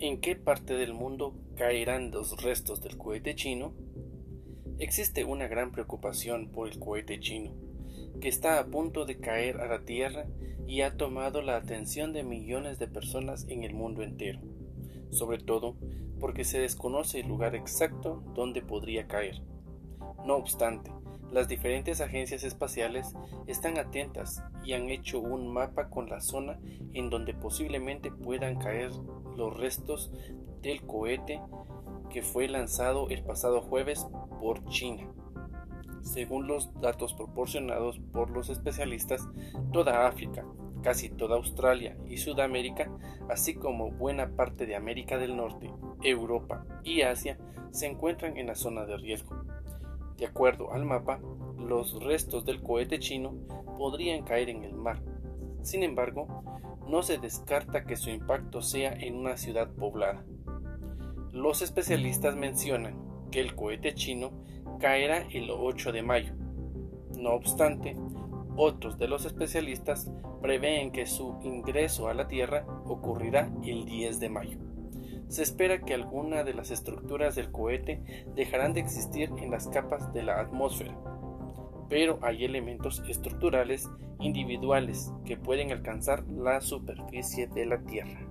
¿En qué parte del mundo caerán los restos del cohete chino? Existe una gran preocupación por el cohete chino, que está a punto de caer a la Tierra y ha tomado la atención de millones de personas en el mundo entero, sobre todo porque se desconoce el lugar exacto donde podría caer. No obstante, las diferentes agencias espaciales están atentas y han hecho un mapa con la zona en donde posiblemente puedan caer los restos del cohete que fue lanzado el pasado jueves por China. Según los datos proporcionados por los especialistas, toda África, casi toda Australia y Sudamérica, así como buena parte de América del Norte, Europa y Asia, se encuentran en la zona de riesgo. De acuerdo al mapa, los restos del cohete chino podrían caer en el mar. Sin embargo, no se descarta que su impacto sea en una ciudad poblada. Los especialistas mencionan que el cohete chino caerá el 8 de mayo. No obstante, otros de los especialistas prevén que su ingreso a la Tierra ocurrirá el 10 de mayo se espera que alguna de las estructuras del cohete dejarán de existir en las capas de la atmósfera, pero hay elementos estructurales individuales que pueden alcanzar la superficie de la Tierra.